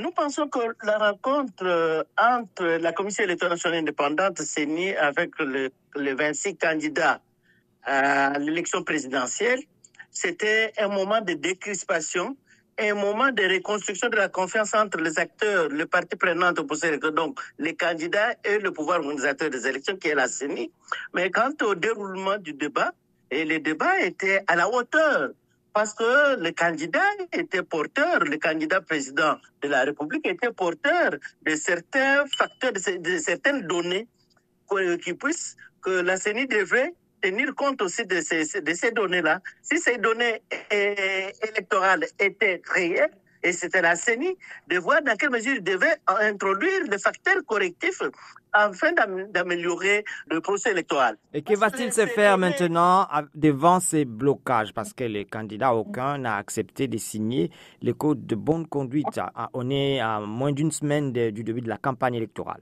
Nous pensons que la rencontre euh, entre la Commission électorale nationale indépendante CENI avec le, les 26 candidats à l'élection présidentielle, c'était un moment de décrispation, un moment de reconstruction de la confiance entre les acteurs, les parties prenantes au procès donc les candidats et le pouvoir organisateur des élections qui est la CENI. Mais quant au déroulement du débat, et le débat était à la hauteur parce que le candidat était porteur, le candidat président de la République était porteur de certains facteurs, de, certaines données qui puissent, que la CENI devrait tenir compte aussi de ces, de ces données-là. Si ces données électorales étaient réelles, et c'était la CENI de voir dans quelle mesure il devait introduire des facteurs correctifs afin d'améliorer le procès électoral. Et que va-t-il se faire maintenant devant ces blocages? Parce que les candidats, aucun n'a accepté de signer le code de bonne conduite. On est à moins d'une semaine du début de la campagne électorale.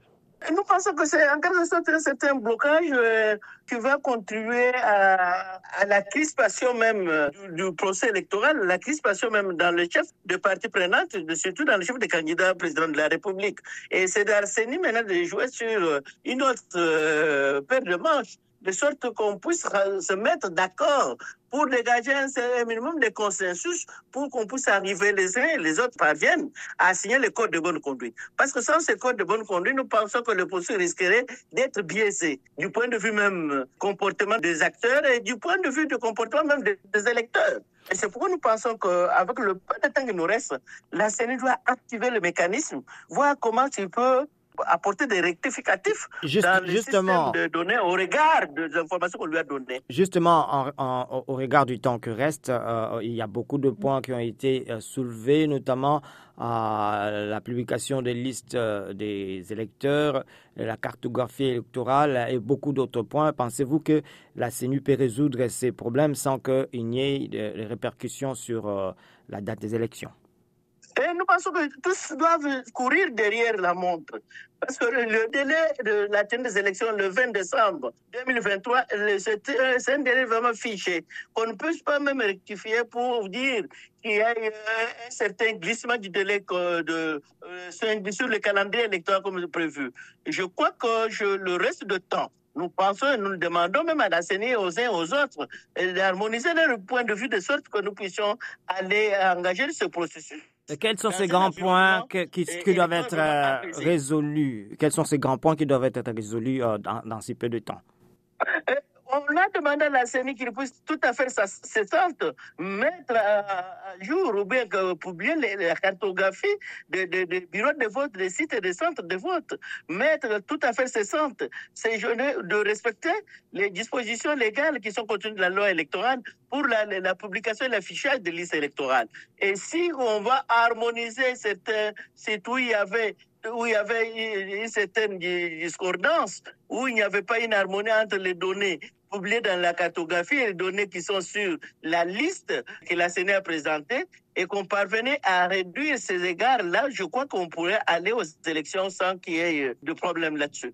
Nous pensons que c'est en quelque sorte un certain blocage euh, qui va contribuer à, à la crispation même euh, du, du, procès électoral, la crispation même dans le chef de parti prenante, surtout dans le chef des candidats président de la République. Et c'est d'Arseni maintenant de jouer sur euh, une autre paire de manches de sorte qu'on puisse se mettre d'accord pour dégager un minimum de consensus pour qu'on puisse arriver les uns et les autres parviennent à signer le code de bonne conduite. Parce que sans ce code de bonne conduite, nous pensons que le processus risquerait d'être biaisé du point de vue même comportement des acteurs et du point de vue du comportement même des, électeurs. Et c'est pourquoi nous pensons qu'avec le peu de temps qui nous reste, la CENI doit activer le mécanisme, voir comment il peut apporter des rectificatifs Juste, dans le justement, système de données au regard des informations qu'on lui a données. Justement, en, en, au regard du temps que reste, euh, il y a beaucoup de points qui ont été euh, soulevés, notamment euh, la publication des listes des électeurs, la cartographie électorale et beaucoup d'autres points. Pensez-vous que la CENU peut résoudre ces problèmes sans qu'il n'y ait de répercussions sur la date des élections? Et nous pensons que tous doivent courir derrière la montre. Parce que le délai de la tenue des élections le 20 décembre 2023, c'est un délai vraiment fiché. Qu'on ne peut pas même rectifier pour dire qu'il y a un certain glissement du délai de, sur le calendrier électoral comme prévu. Je crois que le reste de temps, nous pensons et nous demandons même à la CENI aux uns aux autres d'harmoniser leur point de vue de sorte que nous puissions aller engager ce processus. Et quels sont ces grands points qui, doivent être euh, résolus? Quels sont ces grands points qui doivent être résolus euh, dans, dans si peu de temps? On a demandé à la CENI qu'il puisse tout à fait cessante mettre à, jour ou bien publier la cartographie des de, de bureaux de vote, des sites et des centres de vote. Mettre tout à fait cessante ces jeunes de respecter les dispositions légales qui sont contenues dans la loi électorale pour la, publication et l'affichage des listes électorales. Et si on va harmoniser sites où il y avait où il y avait une certaine discordance, où il n'y avait pas une harmonie entre les données publiées dans la cartographie les données qui sont sur la liste que la CNE a présentée, et qu'on parvenait à réduire ces égards-là, je crois qu'on pourrait aller aux élections sans qu'il y ait de problème là-dessus.